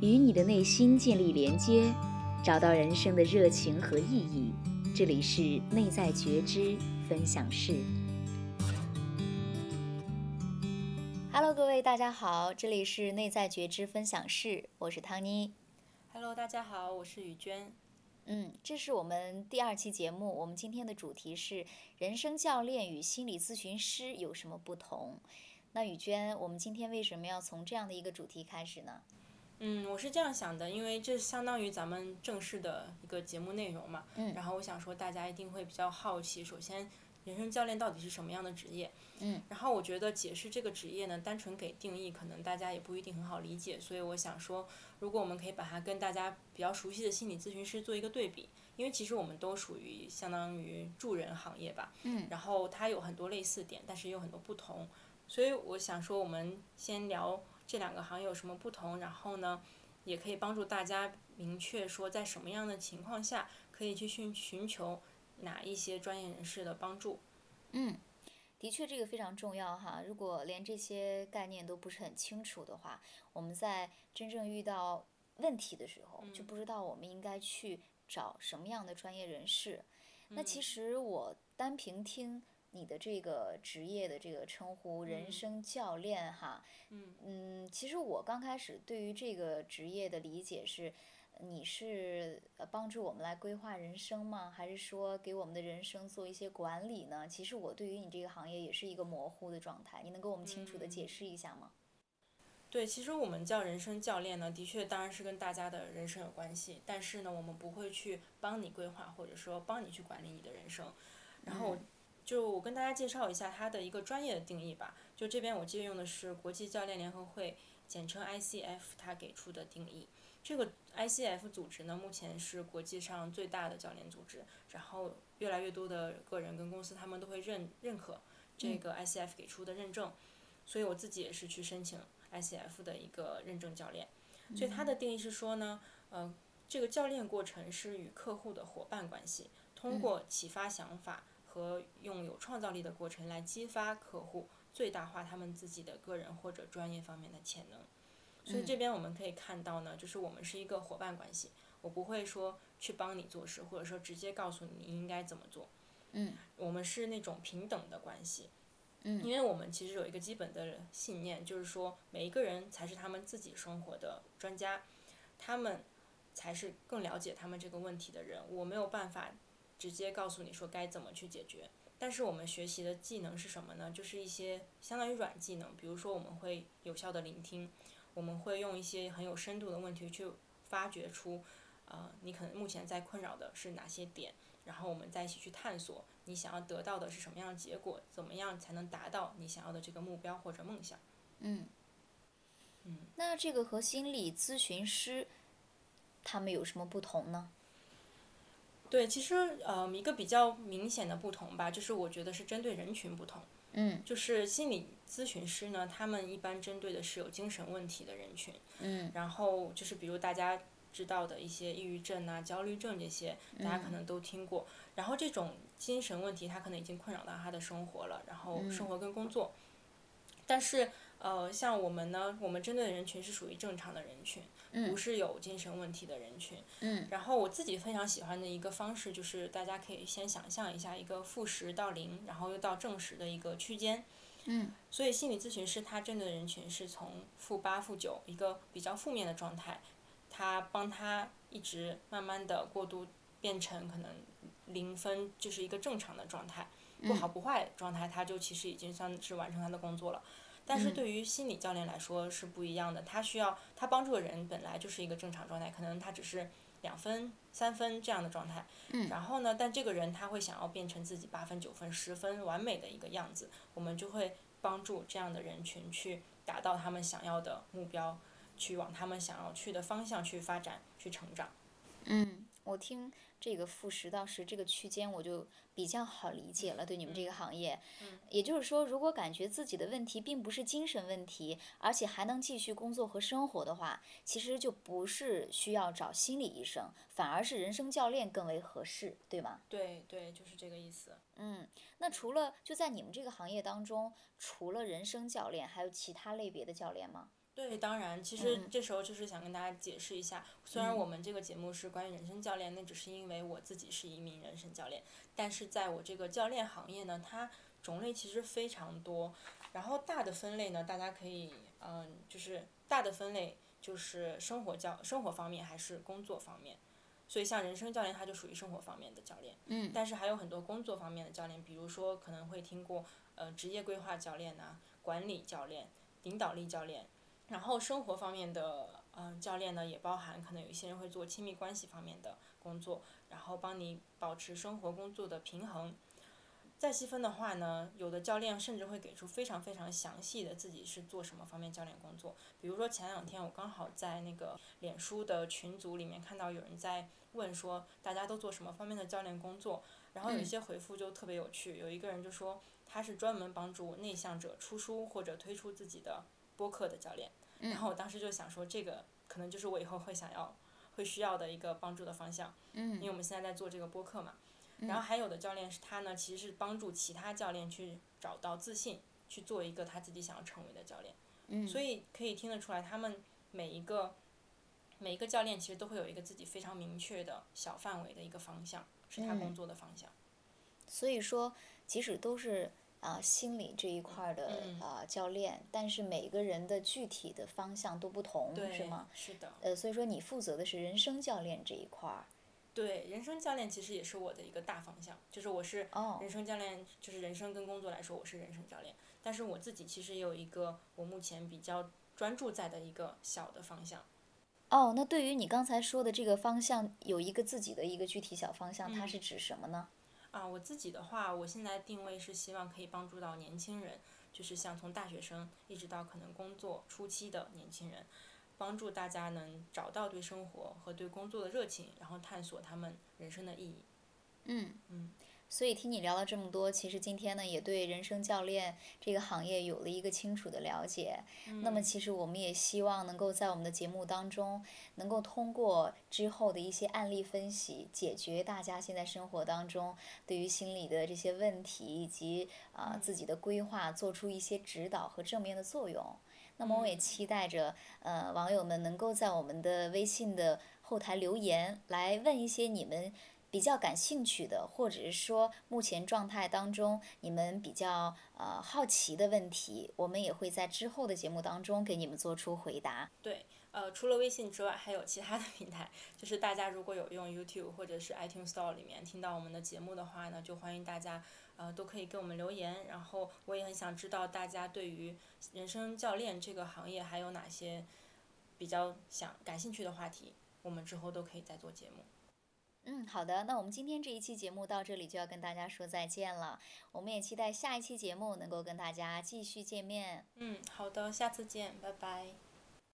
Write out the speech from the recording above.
与你的内心建立连接，找到人生的热情和意义。这里是内在觉知分享室。Hello，各位大家好，这里是内在觉知分享室，我是汤妮。Hello，大家好，我是雨娟。嗯，这是我们第二期节目，我们今天的主题是人生教练与心理咨询师有什么不同？那雨娟，我们今天为什么要从这样的一个主题开始呢？嗯，我是这样想的，因为这相当于咱们正式的一个节目内容嘛。嗯。然后我想说，大家一定会比较好奇，首先，人生教练到底是什么样的职业？嗯。然后我觉得解释这个职业呢，单纯给定义，可能大家也不一定很好理解。所以我想说，如果我们可以把它跟大家比较熟悉的心理咨询师做一个对比，因为其实我们都属于相当于助人行业吧。嗯。然后它有很多类似点，但是也有很多不同。所以我想说，我们先聊这两个行业有什么不同，然后呢，也可以帮助大家明确说，在什么样的情况下可以去寻寻求哪一些专业人士的帮助。嗯，的确，这个非常重要哈。如果连这些概念都不是很清楚的话，我们在真正遇到问题的时候，就不知道我们应该去找什么样的专业人士。那其实我单凭听。你的这个职业的这个称呼，人生教练哈，嗯嗯，其实我刚开始对于这个职业的理解是，你是帮助我们来规划人生吗？还是说给我们的人生做一些管理呢？其实我对于你这个行业也是一个模糊的状态，你能给我们清楚的解释一下吗？对，其实我们叫人生教练呢，的确当然是跟大家的人生有关系，但是呢，我们不会去帮你规划，或者说帮你去管理你的人生，然后。就我跟大家介绍一下它的一个专业的定义吧。就这边我借用的是国际教练联合会，简称 ICF，它给出的定义。这个 ICF 组织呢，目前是国际上最大的教练组织。然后越来越多的个人跟公司，他们都会认认可这个 ICF 给出的认证。所以我自己也是去申请 ICF 的一个认证教练。所以它的定义是说呢，呃，这个教练过程是与客户的伙伴关系，通过启发想法。和用有创造力的过程来激发客户，最大化他们自己的个人或者专业方面的潜能。所以这边我们可以看到呢，就是我们是一个伙伴关系，我不会说去帮你做事，或者说直接告诉你应该怎么做。嗯。我们是那种平等的关系。嗯。因为我们其实有一个基本的信念，就是说每一个人才是他们自己生活的专家，他们才是更了解他们这个问题的人。我没有办法。直接告诉你说该怎么去解决，但是我们学习的技能是什么呢？就是一些相当于软技能，比如说我们会有效的聆听，我们会用一些很有深度的问题去发掘出，呃，你可能目前在困扰的是哪些点，然后我们再一起去探索你想要得到的是什么样的结果，怎么样才能达到你想要的这个目标或者梦想。嗯。嗯。那这个和心理咨询师，他们有什么不同呢？对，其实呃一个比较明显的不同吧，就是我觉得是针对人群不同。嗯。就是心理咨询师呢，他们一般针对的是有精神问题的人群。嗯。然后就是比如大家知道的一些抑郁症啊、焦虑症这些，大家可能都听过。然后这种精神问题，他可能已经困扰到他的生活了，然后生活跟工作。但是呃，像我们呢，我们针对的人群是属于正常的人群。不是有精神问题的人群，然后我自己非常喜欢的一个方式就是，大家可以先想象一下一个负十到零，然后又到正十的一个区间。所以心理咨询师他针对的人群是从负八、负九一个比较负面的状态，他帮他一直慢慢的过渡变成可能零分，就是一个正常的状态，不好不坏状态，他就其实已经算是完成他的工作了。但是对于心理教练来说是不一样的，他需要他帮助的人本来就是一个正常状态，可能他只是两分、三分这样的状态。然后呢，但这个人他会想要变成自己八分、九分、十分完美的一个样子，我们就会帮助这样的人群去达到他们想要的目标，去往他们想要去的方向去发展、去成长。嗯，我听。这个负十到十这个区间，我就比较好理解了。对你们这个行业，也就是说，如果感觉自己的问题并不是精神问题，而且还能继续工作和生活的话，其实就不是需要找心理医生，反而是人生教练更为合适，对吗？对对，就是这个意思。嗯，那除了就在你们这个行业当中，除了人生教练，还有其他类别的教练吗？对，当然，其实这时候就是想跟大家解释一下，虽然我们这个节目是关于人生教练，那只是因为我自己是一名人生教练，但是在我这个教练行业呢，它种类其实非常多。然后大的分类呢，大家可以，嗯，就是大的分类就是生活教生活方面还是工作方面，所以像人生教练他就属于生活方面的教练。嗯。但是还有很多工作方面的教练，比如说可能会听过，呃，职业规划教练呐，管理教练，领导力教练。然后生活方面的，嗯，教练呢也包含可能有一些人会做亲密关系方面的工作，然后帮你保持生活工作的平衡。再细分的话呢，有的教练甚至会给出非常非常详细的自己是做什么方面教练工作。比如说前两天我刚好在那个脸书的群组里面看到有人在问说大家都做什么方面的教练工作，然后有一些回复就特别有趣，有一个人就说他是专门帮助内向者出书或者推出自己的。播客的教练，然后我当时就想说，这个可能就是我以后会想要、会需要的一个帮助的方向。嗯。因为我们现在在做这个播客嘛，然后还有的教练是他呢，其实是帮助其他教练去找到自信，去做一个他自己想要成为的教练。嗯。所以可以听得出来，他们每一个每一个教练其实都会有一个自己非常明确的小范围的一个方向，是他工作的方向。所以说，即使都是。啊，心理这一块的啊教练，但是每个人的具体的方向都不同，是吗？是的。呃，所以说你负责的是人生教练这一块儿。对，人生教练其实也是我的一个大方向，就是我是人生教练，就是人生跟工作来说，我是人生教练。但是我自己其实也有一个我目前比较专注在的一个小的方向。哦，那对于你刚才说的这个方向，有一个自己的一个具体小方向，它是指什么呢？啊，我自己的话，我现在定位是希望可以帮助到年轻人，就是像从大学生一直到可能工作初期的年轻人，帮助大家能找到对生活和对工作的热情，然后探索他们人生的意义。嗯。嗯。所以听你聊了这么多，其实今天呢也对人生教练这个行业有了一个清楚的了解。那么其实我们也希望能够在我们的节目当中，能够通过之后的一些案例分析，解决大家现在生活当中对于心理的这些问题，以及啊自己的规划做出一些指导和正面的作用。那么我也期待着呃网友们能够在我们的微信的后台留言，来问一些你们。比较感兴趣的，或者是说目前状态当中你们比较呃好奇的问题，我们也会在之后的节目当中给你们做出回答。对，呃，除了微信之外，还有其他的平台，就是大家如果有用 YouTube 或者是 iTunes Store 里面听到我们的节目的话呢，就欢迎大家呃都可以给我们留言。然后我也很想知道大家对于人生教练这个行业还有哪些比较想感兴趣的话题，我们之后都可以再做节目。嗯，好的，那我们今天这一期节目到这里就要跟大家说再见了。我们也期待下一期节目能够跟大家继续见面。嗯，好的，下次见，拜拜。